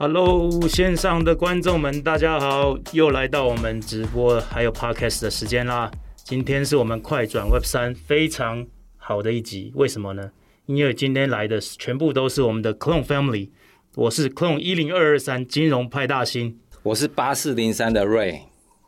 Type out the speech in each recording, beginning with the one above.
Hello，线上的观众们，大家好，又来到我们直播还有 Podcast 的时间啦。今天是我们快转 Web 三非常好的一集，为什么呢？因为今天来的全部都是我们的 Clone Family。我是 Clone 一零二二三金融派大星，我是八四零三的 Ray，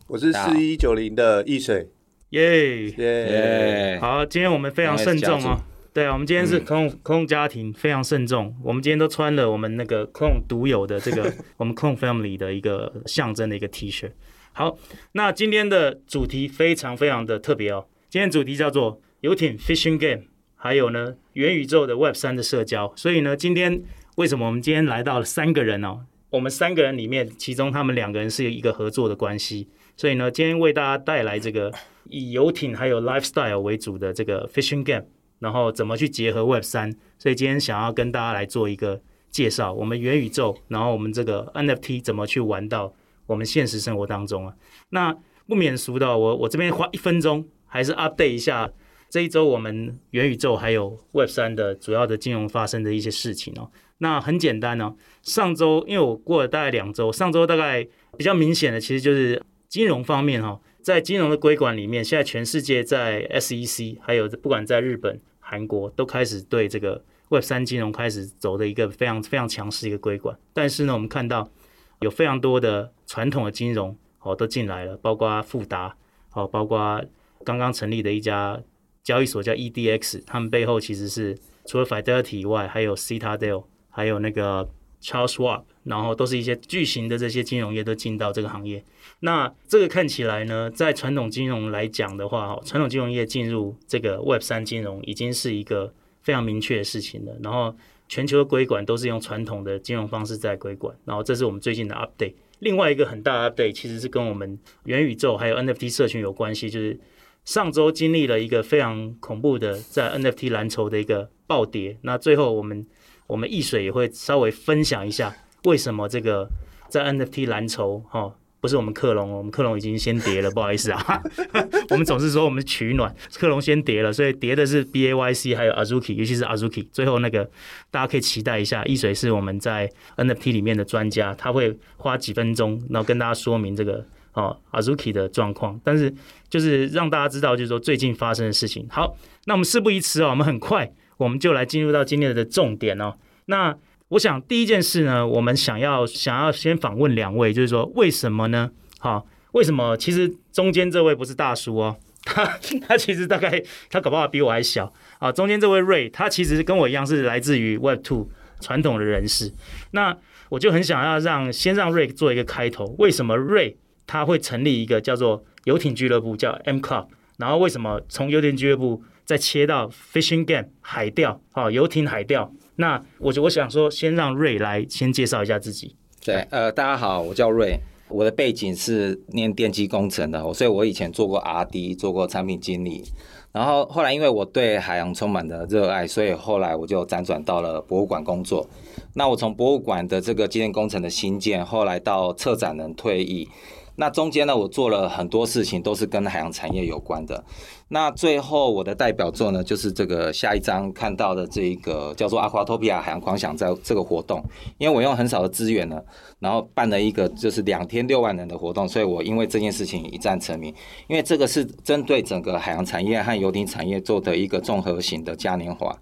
我是四一九零的易水，耶耶！好，今天我们非常慎重哦。对啊，我们今天是 Clone Clone 家庭，非常慎重。我们今天都穿了我们那个 Clone 独有的这个 我们 Clone Family 的一个象征的一个 T 恤。好，那今天的主题非常非常的特别哦。今天主题叫做游艇 Fishing Game，还有呢元宇宙的 Web 三的社交。所以呢，今天为什么我们今天来到了三个人哦？我们三个人里面，其中他们两个人是一个合作的关系。所以呢，今天为大家带来这个以游艇还有 Lifestyle 为主的这个 Fishing Game。然后怎么去结合 Web 三？所以今天想要跟大家来做一个介绍，我们元宇宙，然后我们这个 NFT 怎么去玩到我们现实生活当中啊？那不免俗的，我我这边花一分钟，还是 update 一下这一周我们元宇宙还有 Web 三的主要的金融发生的一些事情哦。那很简单哦，上周因为我过了大概两周，上周大概比较明显的其实就是金融方面哈，在金融的规管里面，现在全世界在 SEC 还有不管在日本。韩国都开始对这个 Web 三金融开始走的一个非常非常强势一个规管，但是呢，我们看到有非常多的传统的金融哦都进来了，包括富达哦，包括刚刚成立的一家交易所叫 EDX，他们背后其实是除了 Fidelity 以外，还有 Citadel，还有那个 Charles Swap，然后都是一些巨型的这些金融业都进到这个行业。那这个看起来呢，在传统金融来讲的话，哈，传统金融业进入这个 Web 三金融已经是一个非常明确的事情了。然后全球的规管都是用传统的金融方式在规管。然后这是我们最近的 update。另外一个很大的 update 其实是跟我们元宇宙还有 NFT 社群有关系，就是上周经历了一个非常恐怖的在 NFT 蓝筹的一个暴跌。那最后我们我们易水也会稍微分享一下为什么这个在 NFT 蓝筹哈。不是我们克隆，我们克隆已经先跌了，不好意思啊。我们总是说我们取暖，克隆先跌了，所以跌的是 BAYC 还有 Azuki，尤其是 Azuki。最后那个大家可以期待一下，易水是我们在 NFT 里面的专家，他会花几分钟，然后跟大家说明这个哦 Azuki 的状况。但是就是让大家知道，就是说最近发生的事情。好，那我们事不宜迟哦，我们很快我们就来进入到今天的重点哦。那我想第一件事呢，我们想要想要先访问两位，就是说为什么呢？好，为什么？其实中间这位不是大叔哦，他他其实大概他搞不好比我还小啊。中间这位 Ray，他其实跟我一样是来自于 Web Two 传统的人士。那我就很想要让先让 Ray 做一个开头，为什么 Ray 他会成立一个叫做游艇俱乐部，叫 M Club？然后为什么从游艇俱乐部再切到 Fishing Game 海钓？好，游艇海钓。那我就我想说，先让瑞来先介绍一下自己。对，呃，大家好，我叫瑞，我的背景是念电机工程的，所以我以前做过 RD，做过产品经理。然后后来因为我对海洋充满了热爱，所以后来我就辗转到了博物馆工作。那我从博物馆的这个机电工程的新建，后来到策展人退役。那中间呢，我做了很多事情，都是跟海洋产业有关的。那最后我的代表作呢，就是这个下一张看到的这一个叫做 Aquatopia 海洋狂想在这个活动，因为我用很少的资源呢，然后办了一个就是两天六万人的活动，所以我因为这件事情一战成名。因为这个是针对整个海洋产业和游艇产业做的一个综合型的嘉年华。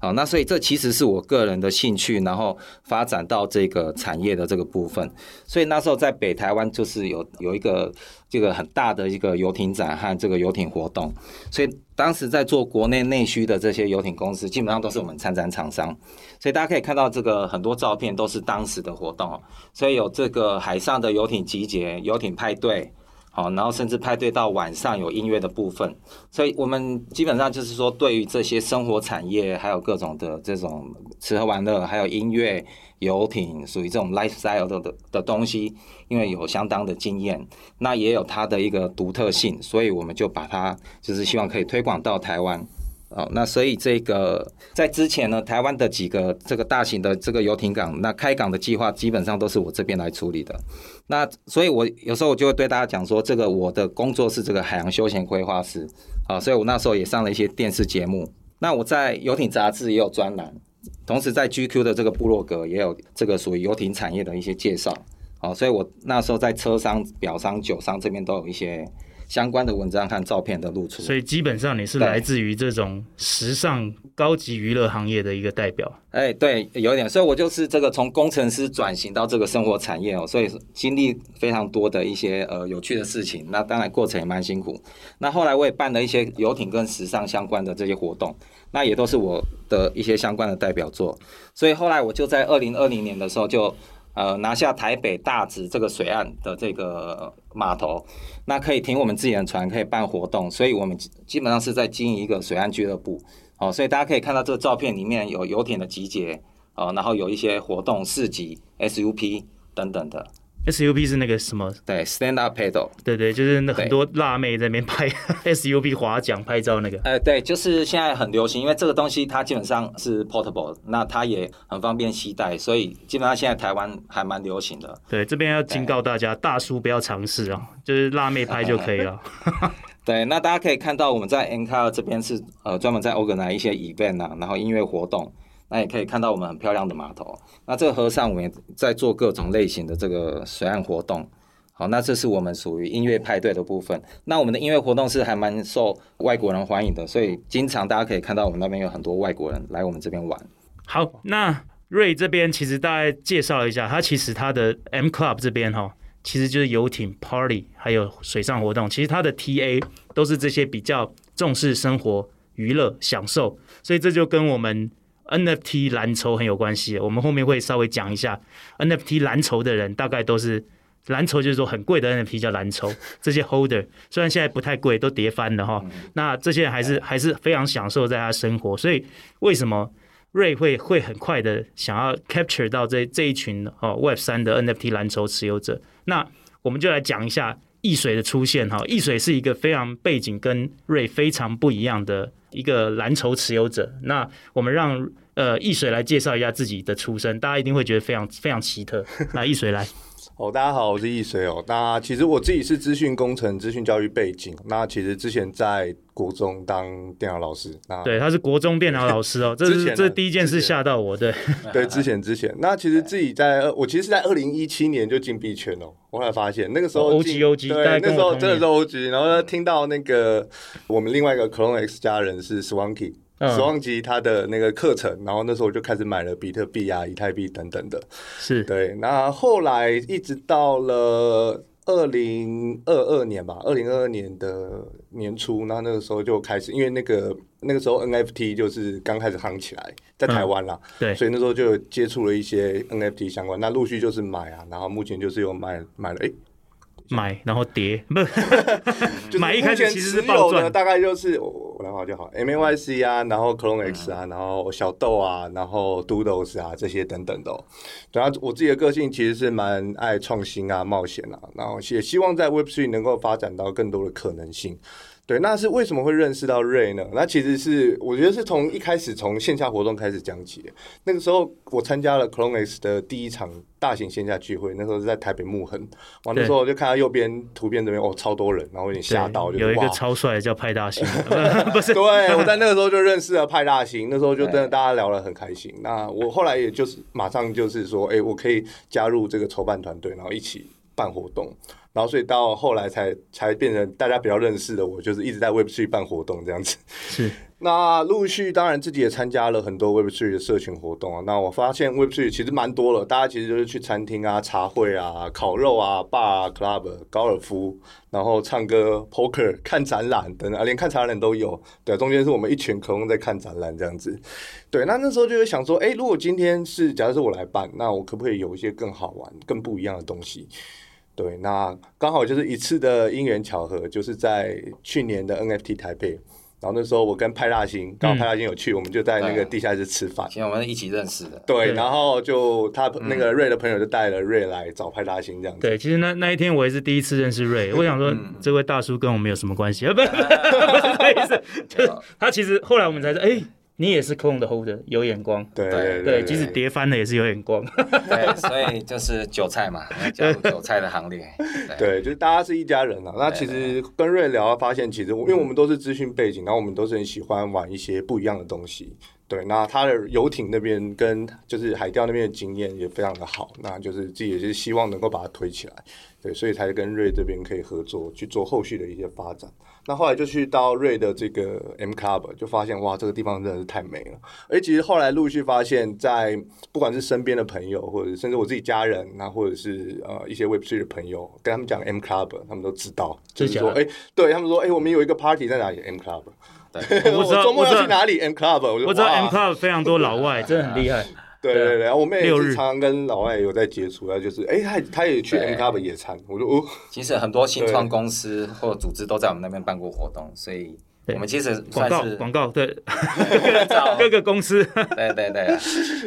好，那所以这其实是我个人的兴趣，然后发展到这个产业的这个部分。所以那时候在北台湾就是有有一个这个很大的一个游艇展和这个游艇活动，所以当时在做国内内需的这些游艇公司，基本上都是我们参展厂商。所以大家可以看到这个很多照片都是当时的活动，所以有这个海上的游艇集结、游艇派对。好，然后甚至派对到晚上有音乐的部分，所以我们基本上就是说，对于这些生活产业，还有各种的这种吃喝玩乐，还有音乐、游艇，属于这种 lifestyle 的的的东西，因为有相当的经验，那也有它的一个独特性，所以我们就把它就是希望可以推广到台湾。哦，那所以这个在之前呢，台湾的几个这个大型的这个游艇港，那开港的计划基本上都是我这边来处理的。那所以，我有时候我就会对大家讲说，这个我的工作是这个海洋休闲规划师啊，所以我那时候也上了一些电视节目。那我在游艇杂志也有专栏，同时在 GQ 的这个部落格也有这个属于游艇产业的一些介绍。啊，所以我那时候在车商、表商、酒商这边都有一些相关的文章和照片的露出。所以基本上你是来自于这种时尚高级娱乐行业的一个代表。哎，对，有点。所以我就是这个从工程师转型到这个生活产业哦，所以经历非常多的一些呃有趣的事情。那当然过程也蛮辛苦。那后来我也办了一些游艇跟时尚相关的这些活动，那也都是我的一些相关的代表作。所以后来我就在二零二零年的时候就。呃，拿下台北大直这个水岸的这个码头，那可以停我们自己的船，可以办活动，所以我们基本上是在经营一个水岸俱乐部。哦，所以大家可以看到这个照片里面有游艇的集结，哦，然后有一些活动市集、SUP 等等的。SUP 是那个什么？对，Stand Up Paddle。对对，就是那很多辣妹在那边拍 SUP 划桨拍照那个。哎、呃，对，就是现在很流行，因为这个东西它基本上是 portable，那它也很方便携带，所以基本上现在台湾还蛮流行的。对，这边要警告大家，大叔不要尝试啊，就是辣妹拍就可以了。对，那大家可以看到我们在 Encar 这边是呃专门在 organize 一些 event 啊，然后音乐活动。那也可以看到我们很漂亮的码头。那这个河上我们也在做各种类型的这个水岸活动。好，那这是我们属于音乐派对的部分。那我们的音乐活动是还蛮受外国人欢迎的，所以经常大家可以看到我们那边有很多外国人来我们这边玩。好，那瑞这边其实大概介绍一下，他其实他的 M Club 这边哈，其实就是游艇 Party 还有水上活动。其实他的 TA 都是这些比较重视生活、娱乐、享受，所以这就跟我们。NFT 蓝筹很有关系，我们后面会稍微讲一下 NFT 蓝筹的人，大概都是蓝筹，就是说很贵的 NFT 叫蓝筹。这些 Holder 虽然现在不太贵，都跌翻了哈，那这些人还是还是非常享受在他生活。所以为什么 Ray 会会很快的想要 capture 到这这一群哦 Web 三的 NFT 蓝筹持有者？那我们就来讲一下易水的出现哈。易水是一个非常背景跟瑞非常不一样的。一个蓝筹持有者，那我们让呃易水来介绍一下自己的出身，大家一定会觉得非常非常奇特。来，易水来。哦，大家好，我是易水哦。那其实我自己是资讯工程、资讯教育背景。那其实之前在国中当电脑老师。那对，他是国中电脑老师哦。这是 这是第一件事吓到我。对 对，之前之前。那其实自己在，我其实是在二零一七年就进币圈哦。我后来发现那个时候 OG OG，对，那时候真的是 OG。然后呢，听到那个我们另外一个 Clone X 家人是 Swanky。史旺吉他的那个课程，然后那时候我就开始买了比特币啊、以太币等等的。是对，那后来一直到了二零二二年吧，二零二二年的年初，那那个时候就开始，因为那个那个时候 NFT 就是刚开始夯起来，在台湾啦、嗯，对，所以那时候就接触了一些 NFT 相关，那陆续就是买啊，然后目前就是有买买了，哎。买然后跌，不是买一开始其实是爆赚，大概就是我我来画就好，M A Y C 啊，然后 Clone X 啊，然后小豆啊，然后 Doodles 啊这些等等的。然后我自己的个性其实是蛮爱创新啊、冒险啊，然后也希望在 Web Three 能够发展到更多的可能性。对，那是为什么会认识到 Ray 呢？那其实是我觉得是从一开始从线下活动开始讲起。那个时候我参加了 Clone X 的第一场大型线下聚会，那时候是在台北木恒。完那时候我就看到右边图片这边哦，超多人，然后有点吓到，就有一个超帅的叫派大星，不是？对，我在那个时候就认识了派大星，那时候就真的大家聊得很开心。那我后来也就是马上就是说，哎，我可以加入这个筹办团队，然后一起办活动。然后，所以到后来才才变成大家比较认识的我，就是一直在 Web3 办活动这样子。是。那陆续当然自己也参加了很多 Web3 的社群活动啊。那我发现 Web3 其实蛮多了，大家其实就是去餐厅啊、茶会啊、烤肉啊、bar、club、高尔夫，然后唱歌、poker、看展览等啊，连看展览都有。对，中间是我们一群可能在看展览这样子。对，那那时候就会想说，哎，如果今天是假如是我来办，那我可不可以有一些更好玩、更不一样的东西？对，那刚好就是一次的因缘巧合，就是在去年的 NFT 台北，然后那时候我跟派大星，刚好派大星有去，嗯，我们就在那个地下室吃饭。其实我们一起认识的。对，然后就他那个瑞的朋友就带了瑞来找派大星这样子。对，其实那那一天我也是第一次认识瑞，我想说这位大叔跟我们有什么关系？啊，不，不是这意思，就是他其实后来我们才知道，哎。你也是 Clone 的 Holder，有眼光。对对，对，对，即使跌翻了也是有眼光。对，所以就是韭菜嘛，加入韭菜的行列。对，对，就是大家是一家人啊。那其实跟瑞聊，发现其实因为我们都是资讯背景，然后我们都是很喜欢玩一些不一样的东西。对，那他的游艇那边跟就是海钓那边的经验也非常的好，那就是自己也是希望能够把它推起来，对，所以才跟瑞这边可以合作去做后续的一些发展。那后来就去到瑞的这个 M Club，就发现哇，这个地方真的是太美了。而其实后来陆续发现，在不管是身边的朋友，或者甚至我自己家人，那或者是呃一些 Web Three 的朋友，跟他们讲 M Club，他们都知道，就是说，哎、欸，对他们说，哎、欸，我们有一个 party 在哪里？M Club。我知道周末要去哪里？M Club，我，我知道 M Club 非常多老外，真的很厉害。对 对对，我们也是常常跟老外有在接触，啊，就是哎，他他也去 M Club 野餐，我说哦，其实很多新创公司或组织都在我们那边办过活动，所以我们其实广告广告对，各个公司，对对对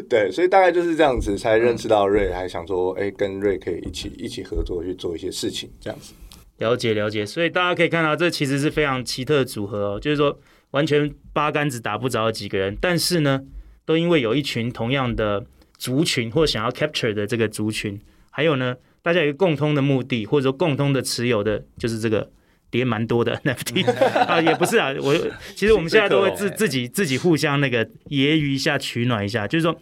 对，所以大概就是这样子才认识到瑞，还想说哎，跟瑞可以一起一起合作去做一些事情，这样子。了解了解，所以大家可以看到，这其实是非常奇特的组合哦，就是说。完全八竿子打不着的几个人，但是呢，都因为有一群同样的族群或想要 capture 的这个族群，还有呢，大家有一个共通的目的，或者说共通的持有的，就是这个叠蛮多的 NFT 啊，也不是啊，我其实我们现在都会自自己自己互相那个揶揄一下，取暖一下，就是说，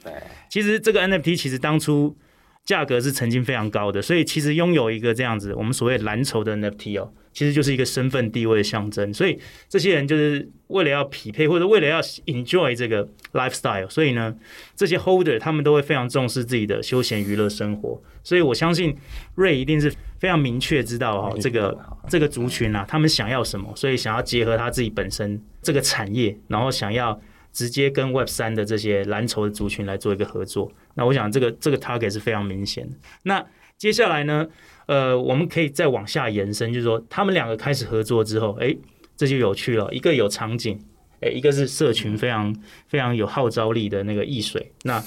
其实这个 NFT 其实当初价格是曾经非常高的，所以其实拥有一个这样子我们所谓蓝筹的 NFT 哦。其实就是一个身份地位的象征，所以这些人就是为了要匹配或者为了要 enjoy 这个 lifestyle，所以呢，这些 holder 他们都会非常重视自己的休闲娱乐生活。所以我相信瑞一定是非常明确知道哈，这个这个族群啊，他们想要什么，所以想要结合他自己本身这个产业，然后想要直接跟 Web 三的这些蓝筹的族群来做一个合作。那我想这个这个 target 是非常明显的。那接下来呢？呃，我们可以再往下延伸，就是说，他们两个开始合作之后，哎，这就有趣了。一个有场景，哎，一个是社群非常非常有号召力的那个易水。那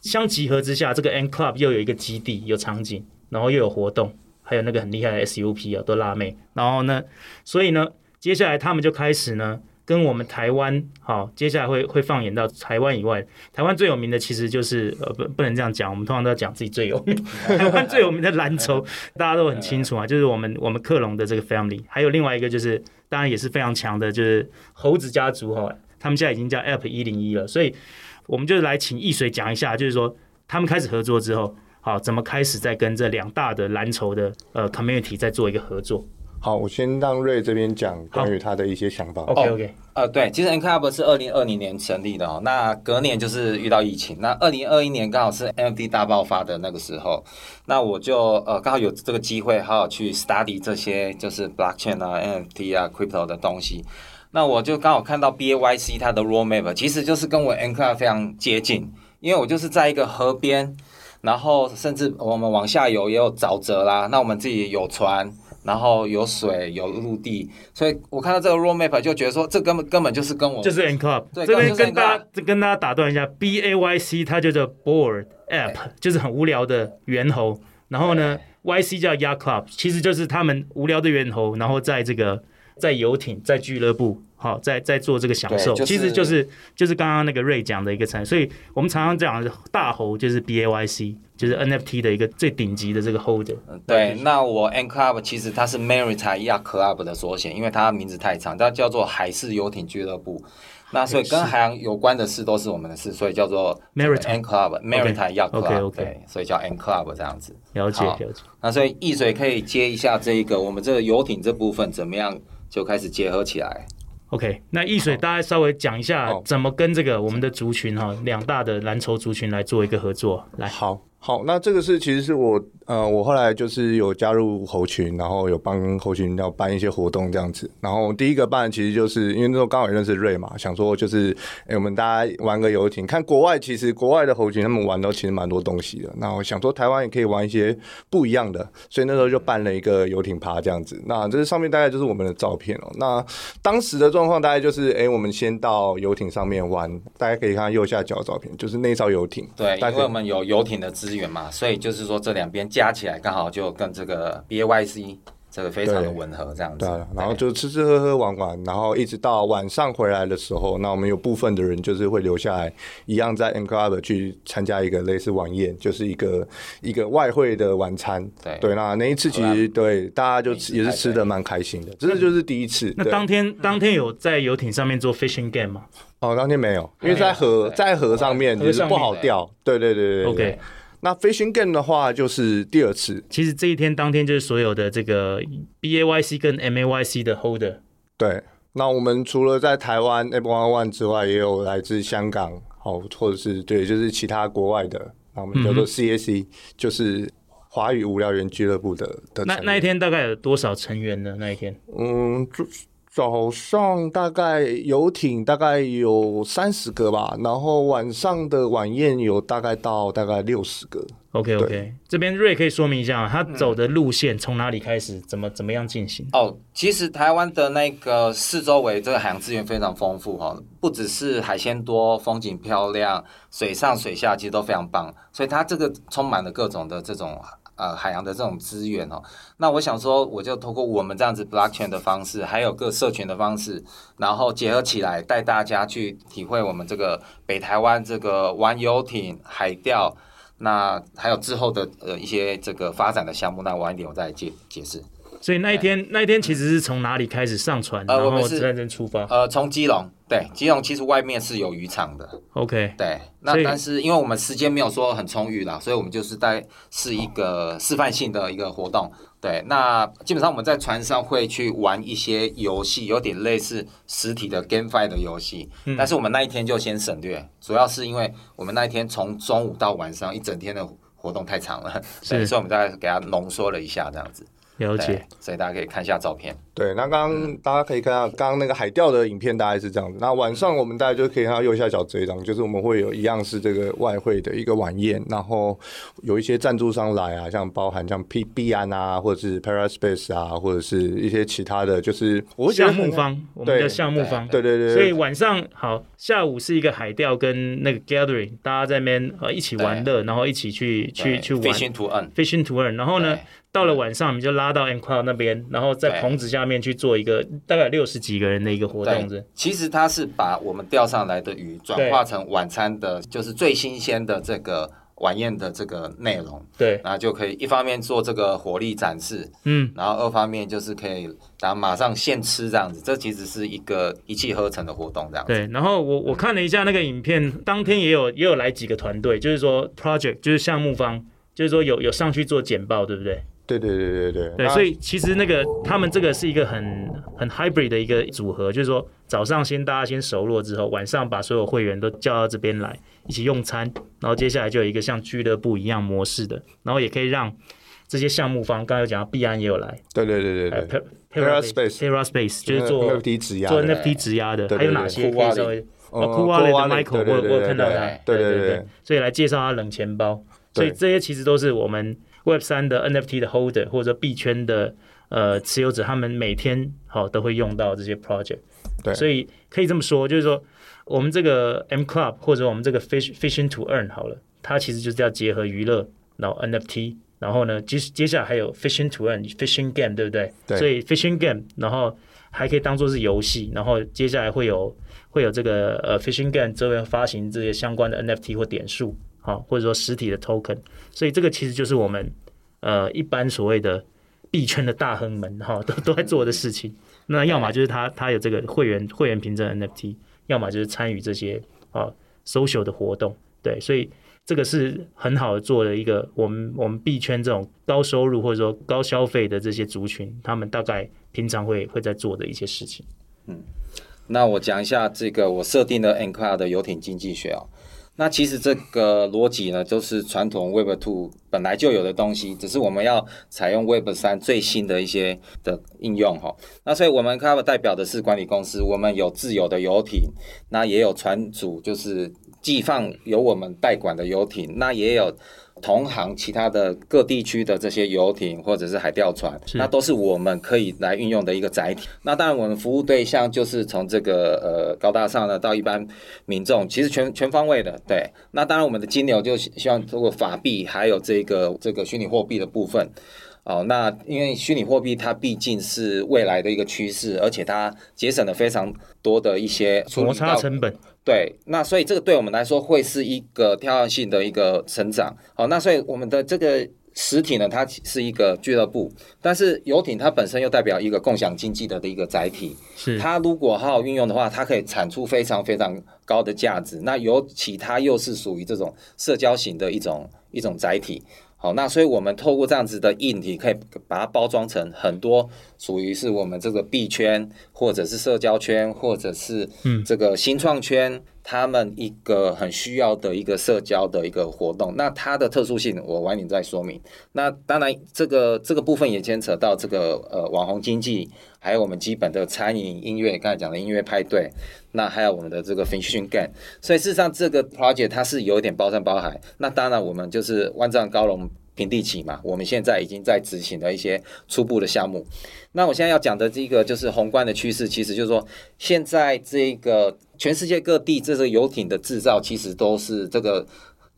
相集合之下，这个 N Club 又有一个基地，有场景，然后又有活动，还有那个很厉害的 SUP 啊，都辣妹。然后呢，所以呢，接下来他们就开始呢。跟我们台湾好，接下来会会放眼到台湾以外。台湾最有名的其实就是呃不不能这样讲，我们通常都要讲自己最有名。台湾最有名的蓝筹 大家都很清楚啊，就是我们我们克隆的这个 family，还有另外一个就是当然也是非常强的，就是猴子家族哈，他们现在已经叫 App 一零一了。所以我们就来请易水讲一下，就是说他们开始合作之后，好怎么开始在跟这两大的蓝筹的呃 community 在做一个合作。好，我先让瑞这边讲关于他的一些想法。OK OK，呃，对，其实 NCLUB 是二零二零年成立的哦，那隔年就是遇到疫情，那二零二一年刚好是 NFT 大爆发的那个时候，那我就呃刚好有这个机会，好好去 study 这些就是 blockchain 啊、NFT 啊、crypto 的东西，那我就刚好看到 BAYC 它的 roadmap 其实就是跟我 NCLUB 非常接近，因为我就是在一个河边，然后甚至我们往下游也有沼泽啦，那我们自己有船。然后有水有陆地，所以我看到这个 roadmap 就觉得说，这根本根本就是跟我就是 N Club。对这边跟大家跟大家打断一下，B A Y C 它叫做 Bored App，就是很无聊的猿猴。然后呢，Y C 叫 Yacht Club，其实就是他们无聊的猿猴，然后在这个在游艇在俱乐部。好，在在做这个享受，就是、其实就是就是刚刚那个瑞讲的一个产，所以我们常常讲大猴就是 B A Y C，就是 N F T 的一个最顶级的这个 holder。对，那我 N Club 其实它是 Maritime Yacht Club 的缩写，因为它名字太长，它叫做海事游艇俱乐部。那所以跟海洋有关的事都是我们的事，所以叫做 Maritime Club，Maritime Yacht Club，对，所以叫 N Club 这样子。了解了解。那所以易水可以接一下这一个我们这个游艇这部分怎么样就开始结合起来。OK，那易水大家稍微讲一下怎么跟这个我们的族群哈，两大的蓝筹族群来做一个合作，来。好。好，那这个是其实是我呃，我后来就是有加入猴群，然后有帮猴群要办一些活动这样子。然后第一个办其实就是因为那时候刚好也认识瑞嘛，想说就是哎、欸，我们大家玩个游艇，看国外其实国外的猴群他们玩的其实蛮多东西的。那我想说台湾也可以玩一些不一样的，所以那时候就办了一个游艇趴这样子。那这上面大概就是我们的照片哦、喔。那当时的状况大概就是哎、欸，我们先到游艇上面玩，大家可以看右下角的照片，就是那艘游艇。对，因为我们有游艇的资源嘛，所以就是说这两边加起来刚好就跟这个 B A Y C 这个非常的吻合，这样子。对，然后就吃吃喝喝玩玩，然后一直到晚上回来的时候，那我们有部分的人就是会留下来，一样在 N Club 去参加一个类似晚宴，就是一个一个外汇的晚餐。对对，那那一次其实对大家就也是吃的蛮开心的，这就是第一次。那当天当天有在游艇上面做 fishing game 吗？哦，当天没有，因为在河在河上面就是不好钓。对对对对，OK。那 fishing game 的话，就是第二次。其实这一天当天就是所有的这个 B A Y C 跟 M A Y C 的 holder。对，那我们除了在台湾 One One 之外，也有来自香港，好，或者是对，就是其他国外的。那我们叫做 C A C，就是华语无聊猿俱乐部的的。那那一天大概有多少成员呢？那一天？嗯，就。早上大概游艇大概有三十个吧，然后晚上的晚宴有大概到大概六十个。OK OK，这边瑞可以说明一下，他走的路线从哪里开始，怎么怎么样进行？哦，其实台湾的那个四周围这个海洋资源非常丰富哈，不只是海鲜多、风景漂亮，水上水下其实都非常棒，所以它这个充满了各种的这种。呃，海洋的这种资源哦，那我想说，我就通过我们这样子 blockchain 的方式，还有各社群的方式，然后结合起来，带大家去体会我们这个北台湾这个玩游艇、海钓，那还有之后的呃一些这个发展的项目，那晚一点我再解解释。所以那一天，那一天其实是从哪里开始上船，呃、然后认真出发？呃，从基隆，对，基隆其实外面是有渔场的。OK，对，那但是因为我们时间没有说很充裕啦，所以我们就是在是一个示范性的一个活动。对，那基本上我们在船上会去玩一些游戏，有点类似实体的 GameFi 的游戏，嗯、但是我们那一天就先省略，主要是因为我们那一天从中午到晚上一整天的活动太长了，是所以我们大概给它浓缩了一下，这样子。了解，所以大家可以看一下照片。对，那刚刚大家可以看到，刚刚那个海钓的影片大概是这样子。那晚上我们大家就可以看到右下角这一张，就是我们会有一样是这个外汇的一个晚宴，然后有一些赞助商来啊，像包含像 P B 安啊，或者是 Paraspace 啊，或者是一些其他的就是项目方，我们的项目方，对对对。所以晚上好，下午是一个海钓跟那个 gathering，大家在那边呃一起玩乐，然后一起去去去玩 fishing to earn，fishing to earn，然后呢？到了晚上，我们就拉到 mCloud 那边，然后在棚子下面去做一个大概六十几个人的一个活动。其实它是把我们钓上来的鱼转化成晚餐的，就是最新鲜的这个晚宴的这个内容。对，然后就可以一方面做这个火力展示，嗯，然后二方面就是可以然后马上现吃这样子。这其实是一个一气呵成的活动，这样子。对，然后我我看了一下那个影片，当天也有也有来几个团队，就是说 project 就是项目方，就是说有有上去做简报，对不对？对对对对对，对，所以其实那个他们这个是一个很很 hybrid 的一个组合，就是说早上先大家先熟络之后，晚上把所有会员都叫到这边来一起用餐，然后接下来就有一个像俱乐部一样模式的，然后也可以让这些项目方，刚才有讲到币安也有来，对对对对对，Paraspace，Paraspace 就是做 NFT 质押，做 NFT 质押的，还有哪些可以稍微？哦，Cool Wallet 的 Michael，我我有看到他，对对对，所以来介绍他冷钱包，所以这些其实都是我们。Web 三的 NFT 的 Holder 或者币圈的呃持有者，他们每天好都会用到这些 project，对，所以可以这么说，就是说我们这个 M Club 或者我们这个 Fish Fishing to Earn 好了，它其实就是要结合娱乐，然后 NFT，然后呢接接下来还有 Fishing to Earn Fishing Game，对不对？对，所以 Fishing Game，然后还可以当做是游戏，然后接下来会有会有这个呃 Fishing Game 这边发行这些相关的 NFT 或点数。好，或者说实体的 token，所以这个其实就是我们呃一般所谓的币圈的大亨们哈都都在做的事情。那要么就是他他有这个会员会员凭证 NFT，要么就是参与这些啊 social 的活动。对，所以这个是很好做的一个我们我们币圈这种高收入或者说高消费的这些族群，他们大概平常会会在做的一些事情。嗯，那我讲一下这个我设定的 mCloud 的游艇经济学啊。那其实这个逻辑呢，就是传统 Web 2本来就有的东西，只是我们要采用 Web 3最新的一些的应用哈。那所以我们 Cover 代表的是管理公司，我们有自有的游艇，那也有船主，就是寄放由我们代管的游艇，那也有。同行其他的各地区的这些游艇或者是海钓船，那都是我们可以来运用的一个载体。那当然，我们服务对象就是从这个呃高大上的到一般民众，其实全全方位的。对，那当然我们的金流就希望通过法币还有这个这个虚拟货币的部分。哦，那因为虚拟货币它毕竟是未来的一个趋势，而且它节省了非常多的一些摩擦成本。对，那所以这个对我们来说会是一个跳跃性的一个成长。好，那所以我们的这个实体呢，它是一个俱乐部，但是游艇它本身又代表一个共享经济的的一个载体。是，它如果好好运用的话，它可以产出非常非常高的价值。那尤其它又是属于这种社交型的一种一种载体。好，那所以我们透过这样子的硬体，可以把它包装成很多属于是我们这个币圈，或者是社交圈，或者是嗯。这个新创圈，他们一个很需要的一个社交的一个活动。那它的特殊性，我晚点再说明。那当然，这个这个部分也牵扯到这个呃网红经济。还有我们基本的餐饮、音乐，刚才讲的音乐派对，那还有我们的这个 f i n i s h i n g a m e 所以事实上这个 project 它是有一点包山包海。那当然我们就是万丈高楼平地起嘛，我们现在已经在执行的一些初步的项目。那我现在要讲的这个就是宏观的趋势，其实就是说现在这个全世界各地这个游艇的制造，其实都是这个。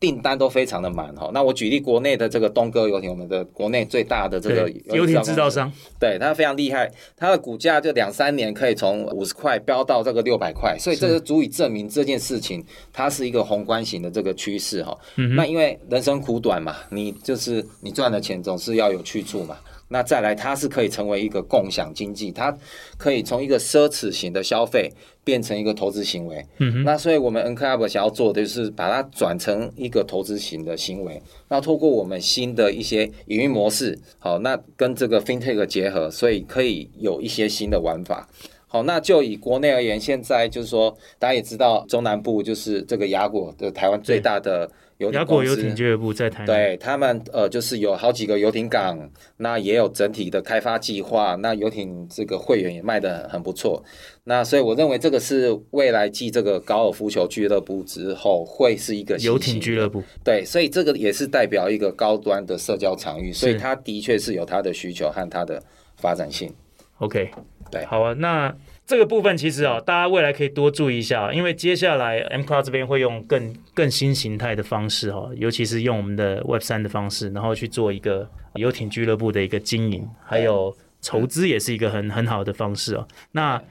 订单都非常的满哈，那我举例国内的这个东哥游艇，我们的国内最大的这个游艇制造商，对，它非常厉害，它的股价就两三年可以从五十块飙到这个六百块，所以这就足以证明这件事情它是一个宏观型的这个趋势哈。那因为人生苦短嘛，你就是你赚的钱总是要有去处嘛。那再来，它是可以成为一个共享经济，它可以从一个奢侈型的消费变成一个投资行为。嗯哼。那所以我们 NCLUB 想要做的就是把它转成一个投资型的行为。那透过我们新的一些营运模式，好，那跟这个 FinTech 结合，所以可以有一些新的玩法。好，那就以国内而言，现在就是说，大家也知道，中南部就是这个雅果的台湾最大的。亚果游艇俱乐部在台南，对他们呃，就是有好几个游艇港，那也有整体的开发计划，那游艇这个会员也卖的很不错，那所以我认为这个是未来继这个高尔夫球俱乐部之后，会是一个游艇俱乐部，对，所以这个也是代表一个高端的社交场域，所以它的确是有它的需求和它的发展性。OK，对，好啊，那。这个部分其实啊、大家未来可以多注意一下，因为接下来 mCloud 这边会用更更新形态的方式哈、尤其是用我们的 Web 三的方式，然后去做一个游艇俱乐部的一个经营，还有筹资也是一个很很好的方式哦。那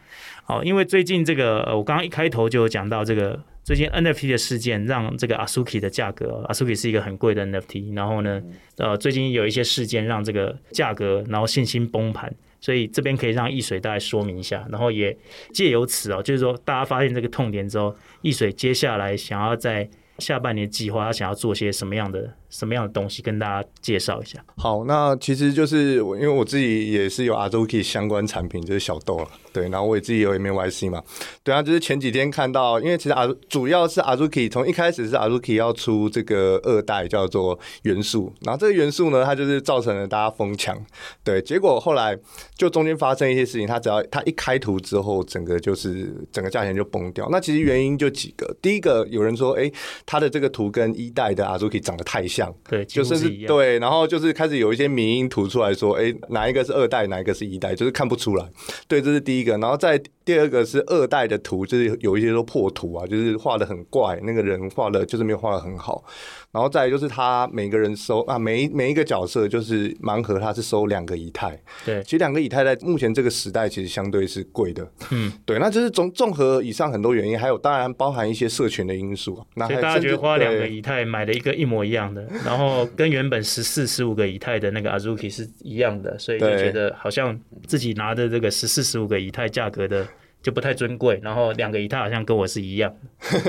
好，因为最近这个我刚刚一开头就有讲到这个最近 NFT 的事件，让这个 Azuki 的价格，Azuki 是一个很贵的 NFT，然后呢，呃，最近有一些事件让这个价格，然后信心崩盘。所以这边可以让易水大概说明一下，然后也借由此哦，就是说大家发现这个痛点之后，易水接下来想要在下半年计划，他想要做些什么样的什么样的东西，跟大家介绍一下。好，那其实就是我，因为我自己也是有 Azuki 相关产品，就是小豆了。对，然后我也自己有 MYC 嘛，对啊，就是前几天看到，因为其实阿主要是 Azuki 从一开始是 Azuki 要出这个二代叫做元素，然后这个元素呢，它就是造成了大家疯抢，对，结果后来就中间发生一些事情，它只要它一开图之后，整个就是整个价钱就崩掉。那其实原因就几个，第一个有人说，哎，它的这个图跟一代的 Azuki 长得太像，对，就是是对，然后就是开始有一些民音图出来说，哎，哪一个是二代，哪一个是一代，就是看不出来，对，这是第一。一个，然后再第二个是二代的图，就是有一些都破图啊，就是画的很怪，那个人画的就是没有画的很好。然后再就是他每个人收啊，每一每一个角色就是盲盒，他是收两个以太。对，其实两个以太在目前这个时代其实相对是贵的。嗯，对，那就是综综合以上很多原因，还有当然包含一些社群的因素。那所以大家觉得花两个以太买了一个一模一样的，然后跟原本十四十五个以太的那个 Azuki 是一样的，所以就觉得好像自己拿的这个十四十五个以太价格的。就不太尊贵，然后两个以太好像跟我是一样，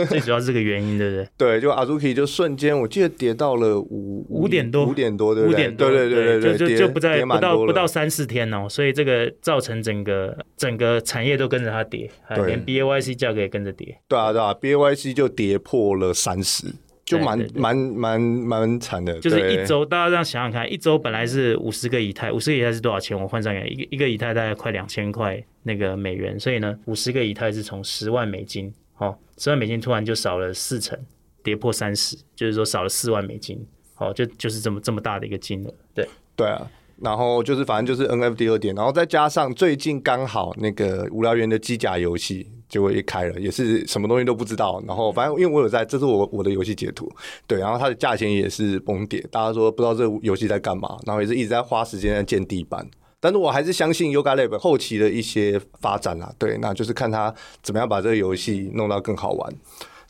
最主要是这个原因，对不对？对，就 Azuki 就瞬间，我记得跌到了五五点多，五点多，对五点多，对对对对，就就就不在不到不到三四天哦，所以这个造成整个整个产业都跟着它跌，还连 BAYC 价格也跟着跌。对啊对啊，BAYC 就跌破了三十。就蛮蛮蛮蛮惨的，就是一周，大家这样想想看，一周本来是五十个以太，五十个以太是多少钱？我换算一个一个以太大概快两千块那个美元，所以呢，五十个以太是从十万美金，哦，十万美金突然就少了四成，跌破三十，就是说少了四万美金，哦，就就是这么这么大的一个金额，对对啊，然后就是反正就是 NFT 二点，然后再加上最近刚好那个无聊猿的机甲游戏。结果一开了也是什么东西都不知道，然后反正因为我有在，这是我我的游戏截图，对，然后它的价钱也是崩跌，大家说不知道这个游戏在干嘛，然后也是一直在花时间在建地板，但是我还是相信 Yoga Lab 后期的一些发展啦，对，那就是看他怎么样把这个游戏弄到更好玩。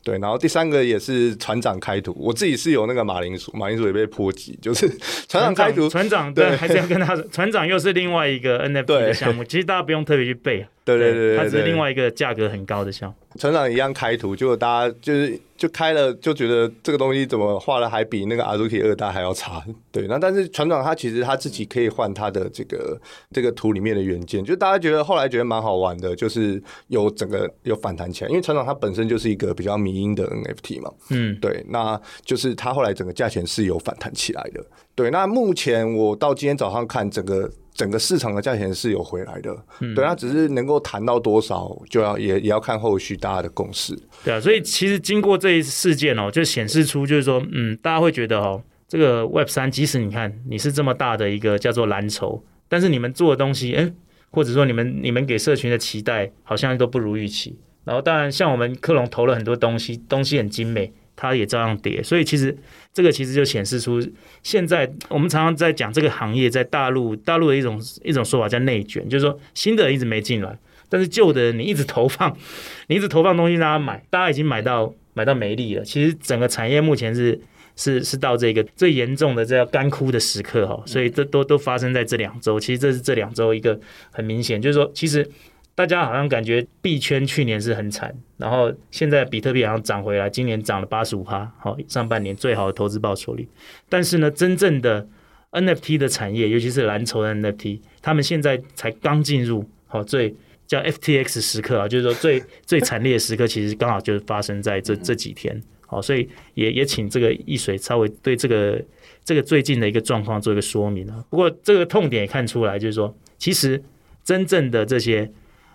对，然后第三个也是船长开图，我自己是有那个马铃薯，马铃薯也被波及，就是船长开图，船长对，还是要跟他说，船长又是另外一个 NFT 的项目，其实大家不用特别去背，对对对，它是另外一个价格很高的项目。船长一样开图，结果大家就是就开了，就觉得这个东西怎么画的还比那个 Azuki 二代还要差。对，那但是船长他其实他自己可以换他的这个 这个图里面的元件，就大家觉得后来觉得蛮好玩的，就是有整个有反弹起来，因为船长他本身就是一个比较迷因的 NFT 嘛。嗯，对，那就是他后来整个价钱是有反弹起来的。对，那目前我到今天早上看整个。整个市场的价钱是有回来的，嗯、对，它只是能够谈到多少，就要也也要看后续大家的共识。对啊，所以其实经过这一次事件哦，就显示出就是说，嗯，大家会觉得哦，这个 Web 三，即使你看你是这么大的一个叫做蓝筹，但是你们做的东西，哎，或者说你们你们给社群的期待好像都不如预期。然后当然像我们克隆投了很多东西，东西很精美。它也照样跌，所以其实这个其实就显示出，现在我们常常在讲这个行业在大陆，大陆的一种一种说法叫内卷，就是说新的一直没进来，但是旧的你一直投放，你一直投放东西让他买，大家已经买到买到没力了。其实整个产业目前是是是到这个最严重的这要干枯的时刻哈，所以这都都发生在这两周。其实这是这两周一个很明显，就是说其实。大家好像感觉币圈去年是很惨，然后现在比特币好像涨回来，今年涨了八十五趴，好，上半年最好的投资报酬率。但是呢，真正的 NFT 的产业，尤其是蓝筹的 NFT，他们现在才刚进入好最叫 FTX 时刻啊，就是说最最惨烈的时刻，其实刚好就是发生在这这几天。好，所以也也请这个易水稍微对这个这个最近的一个状况做一个说明啊。不过这个痛点也看出来，就是说其实真正的这些。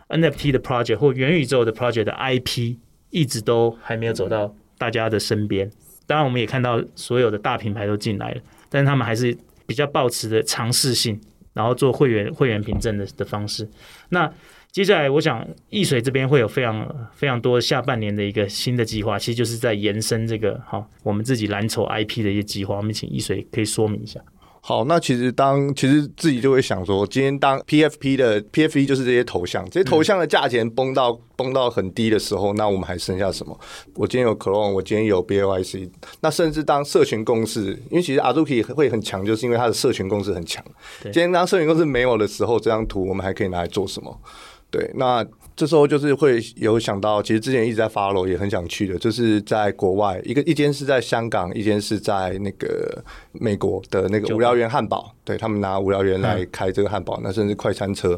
NFT 的 project 或元宇宙的 project 的 IP 一直都还没有走到大家的身边。当然，我们也看到所有的大品牌都进来了，但是他们还是比较抱持的尝试性，然后做会员会员凭证的的方式。那接下来，我想易水这边会有非常非常多下半年的一个新的计划，其实就是在延伸这个好我们自己蓝筹 IP 的一些计划。我们请易水可以说明一下。好，那其实当其实自己就会想说，今天当 PFP 的 PFP 就是这些头像，这些头像的价钱崩到、嗯、崩到很低的时候，那我们还剩下什么？我今天有 Clone，我今天有 BAYC，那甚至当社群共识，因为其实 Azuki 会很强，就是因为它的社群共识很强。今天当社群共识没有的时候，这张图我们还可以拿来做什么？对，那。这时候就是会有想到，其实之前一直在 follow，也很想去的，就是在国外一个一间是在香港，一间是在那个美国的那个无聊猿汉堡，对，他们拿无聊猿来开这个汉堡，那甚至快餐车，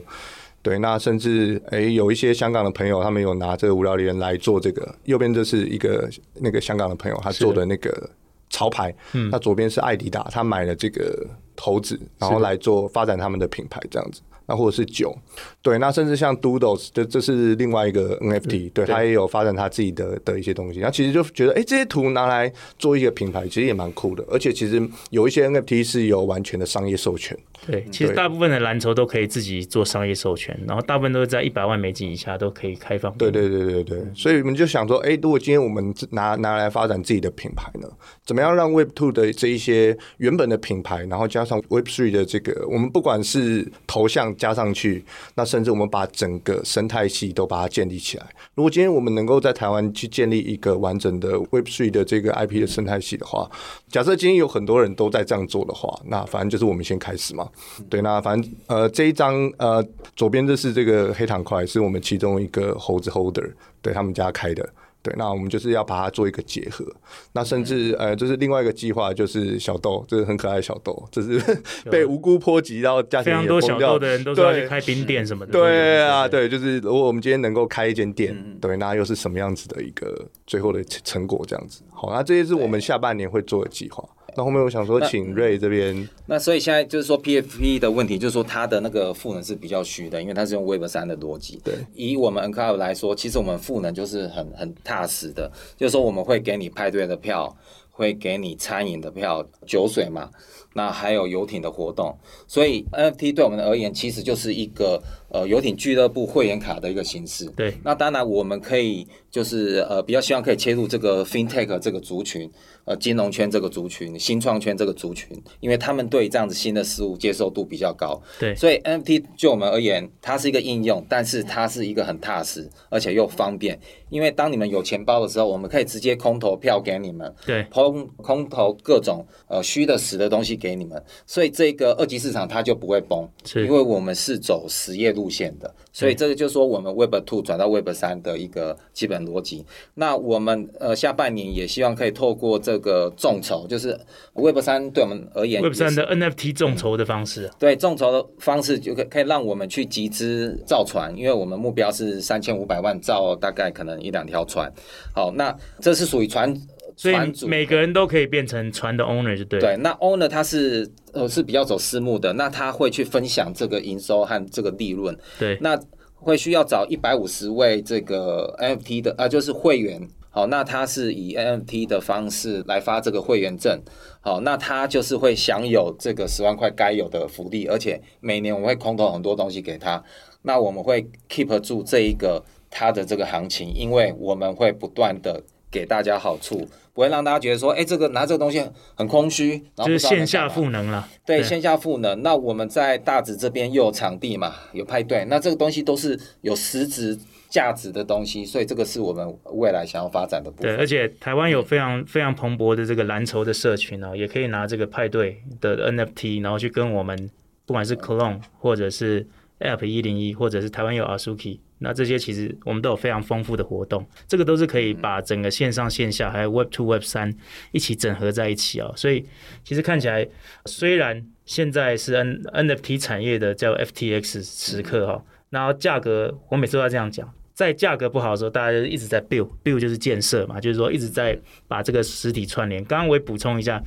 对，那甚至诶有一些香港的朋友，他们有拿这个无聊猿来做这个，右边这是一个那个香港的朋友他做的那个潮牌，嗯，那左边是艾迪达，他买了这个猴子，然后来做发展他们的品牌这样子。那或者是酒，对，那甚至像 Doodles，这这是另外一个 NFT，对，他也有发展他自己的的一些东西。那其实就觉得，哎，这些图拿来做一个品牌，其实也蛮酷的。而且其实有一些 NFT 是有完全的商业授权。对，其实大部分的蓝筹都可以自己做商业授权，然后大部分都是在一百万美金以下都可以开放。对对对对对，所以我们就想说，哎，如果今天我们拿拿来发展自己的品牌呢，怎么样让 Web Two 的这一些原本的品牌，然后加上 Web Three 的这个，我们不管是头像加上去，那甚至我们把整个生态系都把它建立起来。如果今天我们能够在台湾去建立一个完整的 Web Three 的这个 IP 的生态系的话，假设今天有很多人都在这样做的话，那反正就是我们先开始嘛。对，那反正呃，这一张呃，左边这是这个黑糖块，是我们其中一个猴子 holder，对他们家开的。对，那我们就是要把它做一个结合。那甚至呃，就是另外一个计划，就是小豆，这是很可爱的小豆，这是 被无辜波及到家庭也崩掉。非常多小豆的人都要去开冰店什么的。对啊，对，就是如果我们今天能够开一间店，对，那又是什么样子的一个最后的成果？这样子。好，那这些是我们下半年会做的计划。那后面我想说，请瑞这边。那，所以现在就是说，PFP 的问题，就是说它的那个赋能是比较虚的，因为它是用 Web 三的逻辑。对。以我们 Club 来说，其实我们赋能就是很很踏实的，就是说我们会给你派对的票。会给你餐饮的票、酒水嘛，那还有游艇的活动，所以 NFT 对我们而言其实就是一个呃游艇俱乐部会员卡的一个形式。对，那当然我们可以就是呃比较希望可以切入这个 FinTech 这个族群。呃，金融圈这个族群，新创圈这个族群，因为他们对这样子新的事物接受度比较高，对，所以 NFT 就我们而言，它是一个应用，但是它是一个很踏实，而且又方便。因为当你们有钱包的时候，我们可以直接空投票给你们，对，空空投各种呃虚的实的东西给你们，所以这个二级市场它就不会崩，是。因为我们是走实业路线的，所以这个就是说我们 Web Two 转到 Web 三的一个基本逻辑。那我们呃下半年也希望可以透过这个众筹，就是 Web 三对我们而言，Web 三的 NFT 众筹的方式，对众筹的方式就可可以让我们去集资造船，因为我们目标是三千五百万造大概可能。一两条船，好，那这是属于船，所以每个人都可以变成船的 owner 就对。对，那 owner 他是呃是比较走私募的，那他会去分享这个营收和这个利润。对，那会需要找一百五十位这个 NFT 的啊，就是会员。好，那他是以 NFT 的方式来发这个会员证。好，那他就是会享有这个十万块该有的福利，而且每年我们会空投很多东西给他。那我们会 keep 住这一个。他的这个行情，因为我们会不断的给大家好处，不会让大家觉得说，哎，这个拿这个东西很空虚，然后就是线下赋能了。对，线下赋能。那我们在大直这边又有场地嘛，有派对，那这个东西都是有实质价值的东西，所以这个是我们未来想要发展的部分。对，而且台湾有非常非常蓬勃的这个蓝筹的社群哦，也可以拿这个派对的 NFT，然后去跟我们不管是 Clone 或者是 App 一零一，或者是台湾有 Azuki。那这些其实我们都有非常丰富的活动，这个都是可以把整个线上线下还有 Web Two Web 三一起整合在一起啊、哦。所以其实看起来，虽然现在是 N NFT 产业的叫 FTX 时刻哈、哦，然后价格我每次都要这样讲，在价格不好的时候，大家就一直在 build build 就是建设嘛，就是说一直在把这个实体串联。刚刚我也补充一下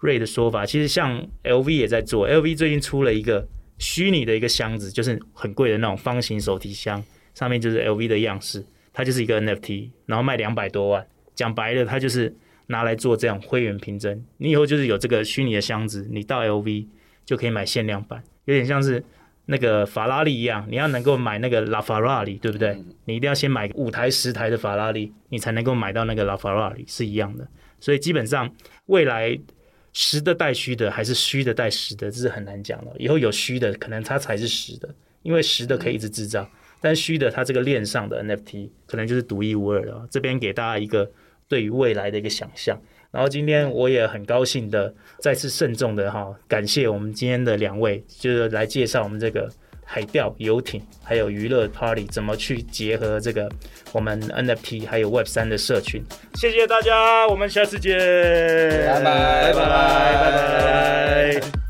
Ray 的说法，其实像 LV 也在做，LV 最近出了一个虚拟的一个箱子，就是很贵的那种方形手提箱。上面就是 LV 的样式，它就是一个 NFT，然后卖两百多万。讲白了，它就是拿来做这样会员凭证。你以后就是有这个虚拟的箱子，你到 LV 就可以买限量版，有点像是那个法拉利一样。你要能够买那个拉法拉利，对不对？你一定要先买五台、十台的法拉利，你才能够买到那个拉法拉利，是一样的。所以基本上未来实的带虚的，还是虚的带实的，这是很难讲的。以后有虚的，可能它才是实的，因为实的可以一直制造。但虚的，它这个链上的 NFT 可能就是独一无二的。这边给大家一个对于未来的一个想象。然后今天我也很高兴的再次慎重的哈，感谢我们今天的两位，就是来介绍我们这个海钓游艇还有娱乐 Party 怎么去结合这个我们 NFT 还有 Web 三的社群。谢谢大家，我们下次见，拜拜拜拜拜拜。